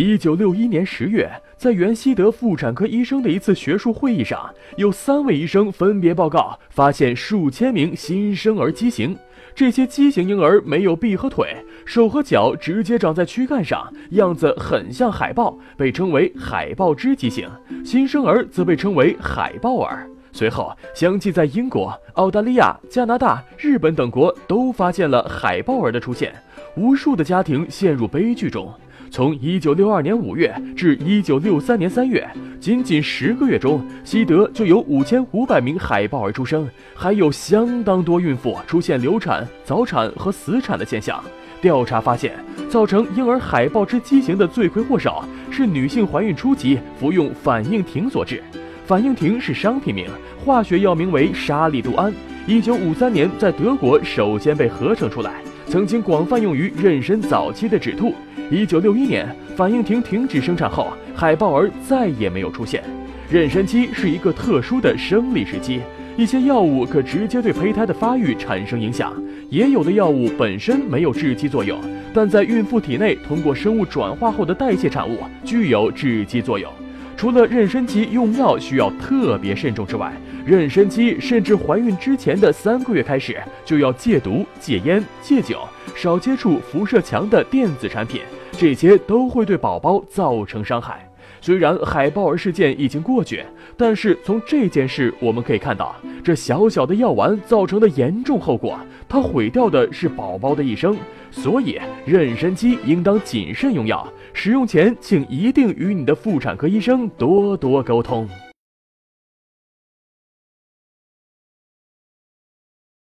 一九六一年十月，在原西德妇产科医生的一次学术会议上，有三位医生分别报告发现数千名新生儿畸形。这些畸形婴儿没有臂和腿，手和脚直接长在躯干上，样子很像海豹，被称为海豹肢畸形。新生儿则被称为海豹儿。随后，相继在英国、澳大利亚、加拿大、日本等国都发现了海豹儿的出现，无数的家庭陷入悲剧中。从1962年5月至1963年3月，仅仅十个月中，西德就有5500名海豹儿出生，还有相当多孕妇出现流产、早产和死产的现象。调查发现，造成婴儿海豹之畸形的罪魁祸首是女性怀孕初期服用反应停所致。反应停是商品名，化学药名为沙利度胺，1953年在德国首先被合成出来，曾经广泛用于妊娠早期的止吐。一九六一年，反应停停止生产后，海豹儿再也没有出现。妊娠期是一个特殊的生理时期，一些药物可直接对胚胎的发育产生影响，也有的药物本身没有致畸作用，但在孕妇体内通过生物转化后的代谢产物具有致畸作用。除了妊娠期用药需要特别慎重之外，妊娠期甚至怀孕之前的三个月开始就要戒毒、戒烟、戒酒，少接触辐射强的电子产品。这些都会对宝宝造成伤害。虽然海豹儿事件已经过去，但是从这件事我们可以看到，这小小的药丸造成的严重后果，它毁掉的是宝宝的一生。所以，妊娠期应当谨慎用药，使用前请一定与你的妇产科医生多多沟通。